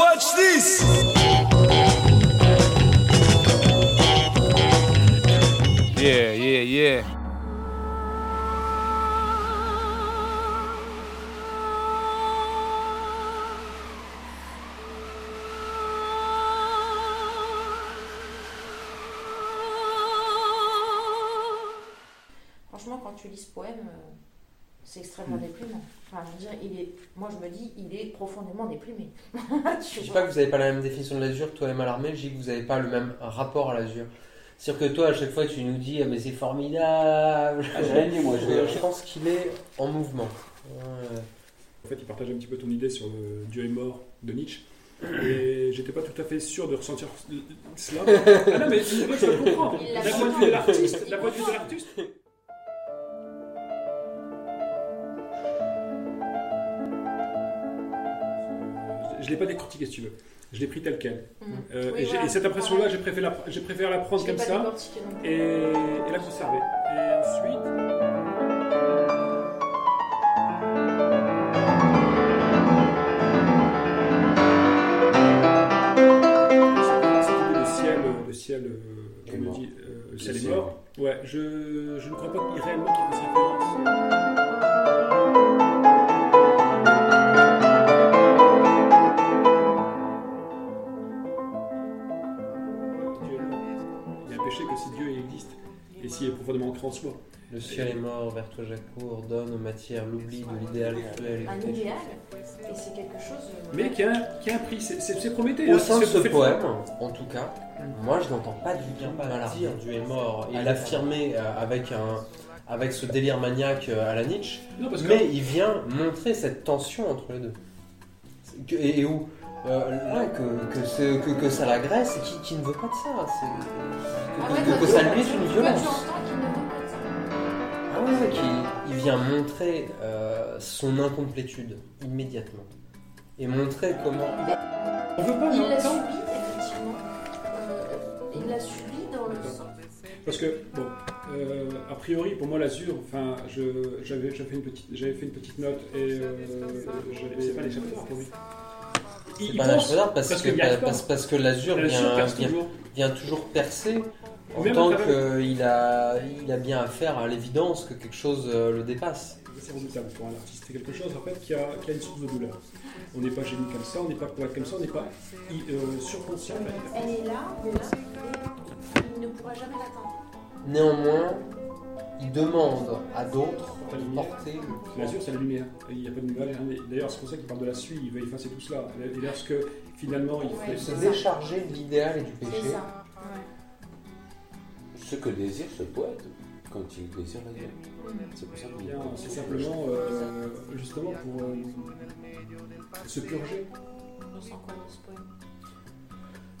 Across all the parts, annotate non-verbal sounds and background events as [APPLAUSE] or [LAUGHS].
Watch this! Yeah, yeah, yeah. Franchement, quand tu lis ce poème, euh, c'est extrêmement déprimant. Enfin, je veux dire, il est, moi je me dis, il est profondément déprimé. [LAUGHS] Tu Je dis vois. pas que vous n'avez pas la même définition de l'azur, toi et Malarmé, je dis que vous n'avez pas le même rapport à l'azur. C'est-à-dire que toi, à chaque fois, tu nous dis, ah, mais c'est formidable. Ah, j'ai rien dit, moi. Je... Je, pense qu'il est en mouvement. Ouais. En fait, il partage un petit peu ton idée sur le Dieu est mort de Nietzsche. Et j'étais pas tout à fait sûr de ressentir cela. [LAUGHS] Ah non, mais je le comprends. L'a point de vue de l'artiste, Il d'un point de vue de comprend. l'artiste. Je l'ai pas décortiqué si tu veux. Je l'ai pris tel quel. Mm. Euh, Oui, et, j'ai- voilà, et cette impression-là, j'ai préféré, la, j'ai préféré la prendre comme ça et, et la conserver. Et ensuite. Cette idée de ciel, euh, Est comme on mort. dit, euh, le Le ciel est mort. Ouais, je, je ne crois pas qu'il réellement qu'il fasse référence. Profondément ancré en soi. Le ciel est mort, vers toi j'accours, donne aux matières l'oubli de l'idéal cruel. Un idéal, et c'est quelque chose. euh, Mais qui a, qui a un prix, c'est Prométhée. Au hein, sein de ce poème, en tout cas, moi je n'entends pas du tout Malarmé dire Dieu est mort et Ah, l'affirmer euh, avec un avec ce délire maniaque euh, à la Nietzsche, Non, parce que mais il vient montrer cette tension entre les deux. Et, et où euh, ouais, que, que, que, que ça l'agresse et qui, qui ne veut pas de ça. Que, fait, que- que toi, ça lui est une violence. Qu'il- il vient montrer euh, son incomplétude immédiatement. Et montrer comment. on veut pas, mais Il l'a subi, effectivement. Euh, il l'a subi dans le sens. Parce que, bon, euh, a priori, pour moi, l'azur, enfin, je- j'avais j'avais fait, une petite- j'avais fait une petite note et euh, j'avais- c'est pas l'échappatoire pour lui. Il, C'est il pas pense, l'échappatoire parce, parce que, parce, parce que l'azur l'azur vient, perce vient, toujours. vient toujours percer en Même tant à qu'il a, il a bien affaire à l'évidence que quelque chose euh, le dépasse. C'est redoutable pour un artiste. C'est quelque chose, en fait, qui a, qui a une source de douleur. On n'est pas génie comme ça, on n'est pas poète comme ça, on n'est pas euh, surconscient. Elle est là, mais là, il ne pourra jamais l'atteindre. Néanmoins, il demande à d'autres La de lumière. porter le poids. L'azur, c'est la lumière. Il n'y a pas de rien. Et D'ailleurs, c'est pour ça qu'il parle de la suie. Il veut effacer tout cela. Et lorsque, finalement, il Ouais. fait... Se décharger de l'idéal et du C'est péché. ça. Ce que désire ce poète quand il désire la. Mm. C'est pour ça qu'il Bien, C'est simplement, euh, justement, pour euh, se purger. On sent quoi dans ce poème?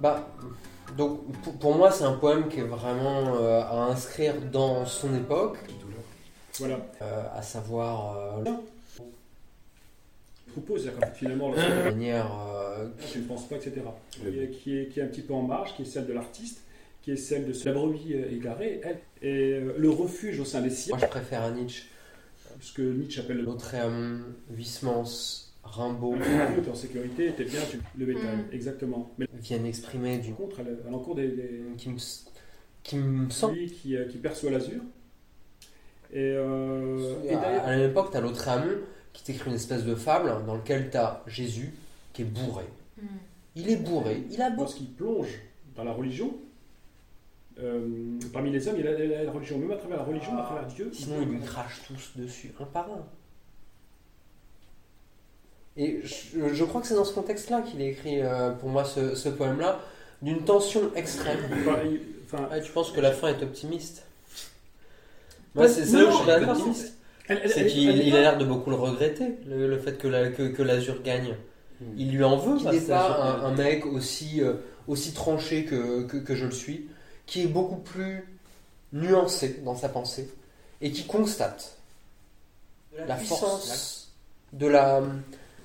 Bah, donc pour, pour moi, c'est un poème qui est vraiment euh, à inscrire dans son époque, Voilà. euh, à savoir euh, Troupeau, c'est-à-dire qu'en fait, finalement, de manière euh, tu ne penses pas, etc. Qui est, qui, est, qui est un petit peu en marge, qui est celle de l'artiste, qui est celle de la brebis euh, égarée, elle. Et euh, le refuge au sein des siens, moi je préfère à Nietzsche. ce que Nietzsche appelle le Lautréamont, Huysmans, Rimbaud tu es en sécurité, t'es bien, tu le bétail. Mm. Exactement. Mais viennent exprimer du contre, à l'encontre des, des- qui me, qui me semble. lui qui, euh, qui perçoit l'azur. Et, euh, et à, d'ailleurs, à la même époque, t'as Lautréamont qui t'écrit une espèce de fable dans lequel t'as Jésus qui est bourré. Mm. Il est bourré, il a beau. lorsqu'il plonge dans la religion, euh, parmi les hommes, il y a la, la- la religion, même à travers la religion, à travers Dieu. Sinon, ils lui crachent tous dessus, un par un. Et je, je crois que c'est dans ce contexte-là qu'il a écrit euh, pour moi ce, ce poème-là, d'une tension extrême. Enfin, il- enfin, Ah, tu penses que la fin est optimiste? Moi, c'est c'est là où Non, je suis pas optimiste. C'est qu'il il a l'air de beaucoup le regretter, le, le fait que la- que, que l'Azur gagne. Il lui en veut, Qu'il qu'il n'est pas un- un, un mec aussi, euh, aussi tranché que, que, que je le suis, qui est beaucoup plus nuancé dans sa pensée et qui constate la force de la,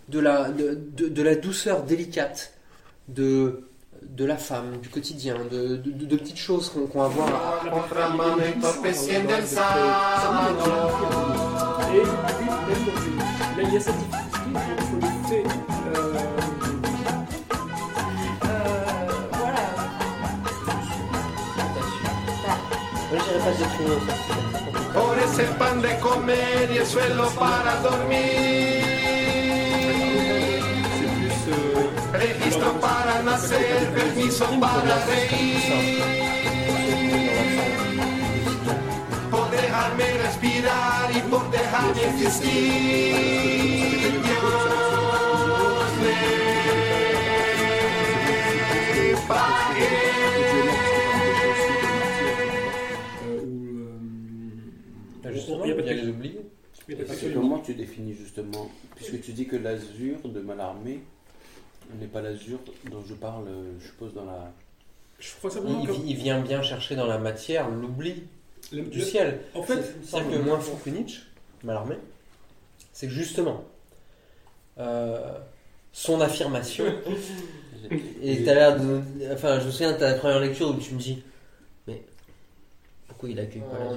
de la, de, de- de la douceur délicate de, de la femme, du quotidien, de, de, petites choses qu'on va voir. à- il y a cette Por ese pan de comer y el suelo para dormir. Registro para nacer, permiso para reír. Por dejarme respirar y por dejarme existir. Dios me comment tu définis justement Puisque tu dis que l'azur de Mallarmé n'est pas l'azur dont je parle, je suppose, dans la. Je crois Il, que. il vient bien chercher dans la matière l'oubli le- du le- ciel. En fait, C'est- c'est-à-dire que moins fou que Nietzsche, Mallarmé, c'est que justement, euh, son affirmation, et t'as l'air de. Enfin, je me souviens de ta première lecture où tu me dis, mais pourquoi il accueille pas la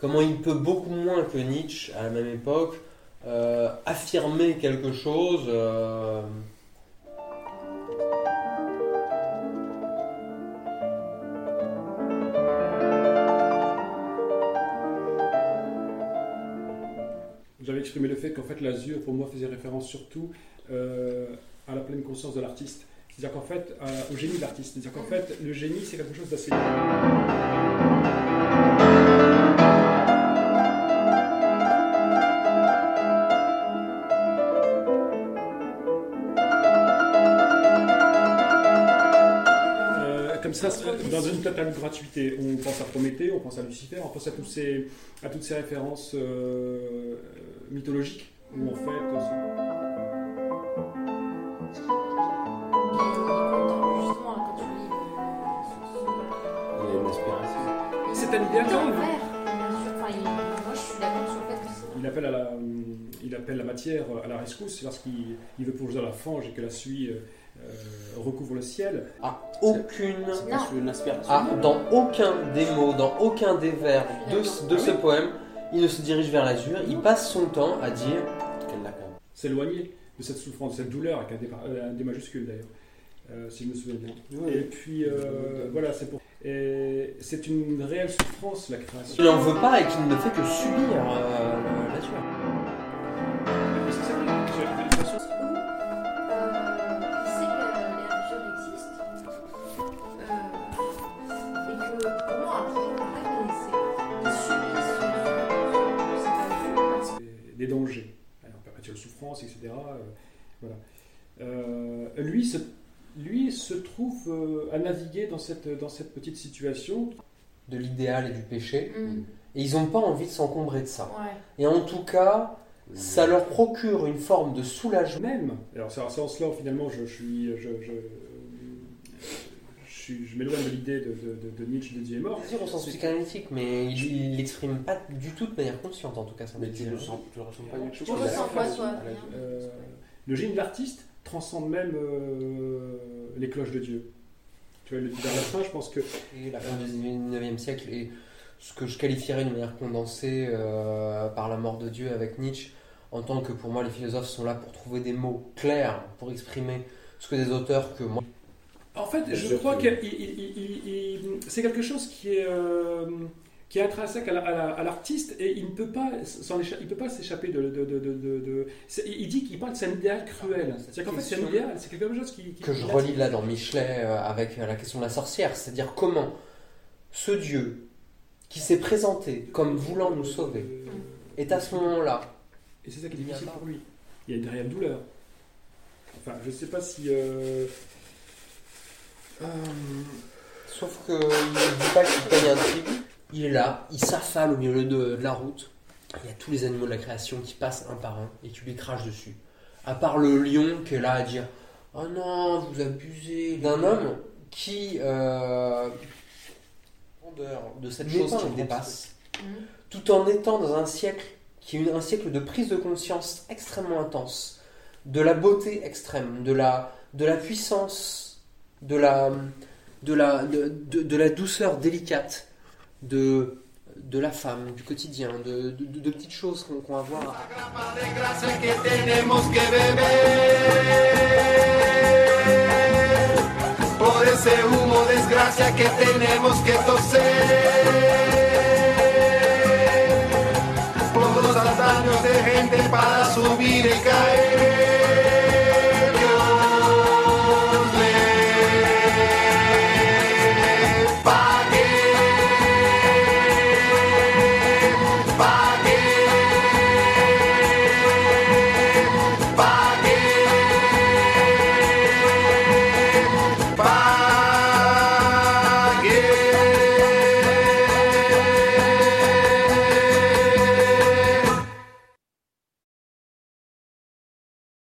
Comment il peut beaucoup moins que Nietzsche à la même époque euh, affirmer quelque chose euh, J'avais exprimé le fait qu'en fait l'azur pour moi faisait référence surtout euh, à la pleine conscience de l'artiste. C'est-à-dire qu'en fait, au génie de l'artiste. C'est-à-dire qu'en fait, le génie c'est quelque chose d'assez. Comme ça, dans une totale gratuité. On pense à Prométhée, on pense à Lucifer, on pense à, tous ces, à toutes ces références euh, mythologiques où en fait. Justement, quand tu lis Il y a une aspiration. le. C'est un idéal Il est quand même. il- moi, je suis d'accord sur le fait que c'est. Il appelle, à la, il appelle la matière à la rescousse lorsqu'il il veut plonger dans la fange et que la suie euh, euh, recouvre le ciel. à aucune. Une aspiration. à- dans aucun des mots, dans aucun des vers de, ce- de ce poème, il ne se dirige vers l'azur, il passe son temps à dire Qu'elle l'accorde. S'éloigner de cette souffrance, de cette douleur, avec un D, euh, un D majuscule d'ailleurs, euh, si je me souviens bien. Et puis euh, voilà, c'est pour. Et c'est une réelle souffrance la création. qu'il n'en veut pas et qu'il ne fait que subir euh, l'azur. Etc. euh, voilà. Euh, lui, se, lui se trouve euh, à naviguer dans cette, dans cette petite situation. De l'idéal et du péché. Mm. Et ils n'ont pas envie de s'encombrer de ça. Ouais. Et en tout cas, ça leur procure une forme de soulagement. Même, alors c'est c'est en cela finalement je, je suis, je, suis- je m'éloigne de l'idée de, de, de, de Nietzsche de Dieu est mort. Dire au sens psychanalytique, mais il ne l'exprime pas du tout de manière consciente, en tout cas. Ça Mais tu dit. le sens, tu le ressens pas du tout. Tu ressens quoi, la- Euh, le génie de l'artiste transcende même euh, les cloches de Dieu. Tu vois, le vers la fin, je pense que Et la fin du 19e siècle et ce que je qualifierais de manière condensée euh, par la mort de Dieu avec Nietzsche, en tant que pour moi les philosophes sont là pour trouver des mots clairs pour exprimer ce que des auteurs que moi. En fait, je crois que- c'est quelque chose qui est, euh, qui est intrinsèque à la- à la- à l'artiste et il ne peut pas il peut pas s'échapper de. de, de, de, de- de- Il dit qu'il parle c'est un idéal cruel. C'est-à-dire qu'en fait, c'est idéal, c'est quelque chose qui. qui- que je relis là dans Michelet euh, avec euh, la question de la sorcière, c'est-à-dire comment ce Dieu qui s'est présenté comme voulant nous sauver est à ce moment-là Et c'est ça qui est difficile pour lui. Il y a une réelle douleur. Enfin, je ne sais pas si. euh, euh, Sauf qu'il ne dit pas qu'il paye un tribut. Il est là, il s'affale au milieu de, de la route. Il y a tous les animaux de la création qui passent un par un et qui lui crachent dessus. À part le lion qui est là à dire Oh non, vous abusez d'un homme qui, euh, de cette chose qui le dépasse, Mm. tout en étant dans un siècle qui est un siècle de prise de conscience extrêmement intense, de la beauté extrême, de la, de la puissance, de la, de la, de, de- la douceur délicate, de, de la femme, du quotidien, de, de- petites choses qu'on qu'on va voir.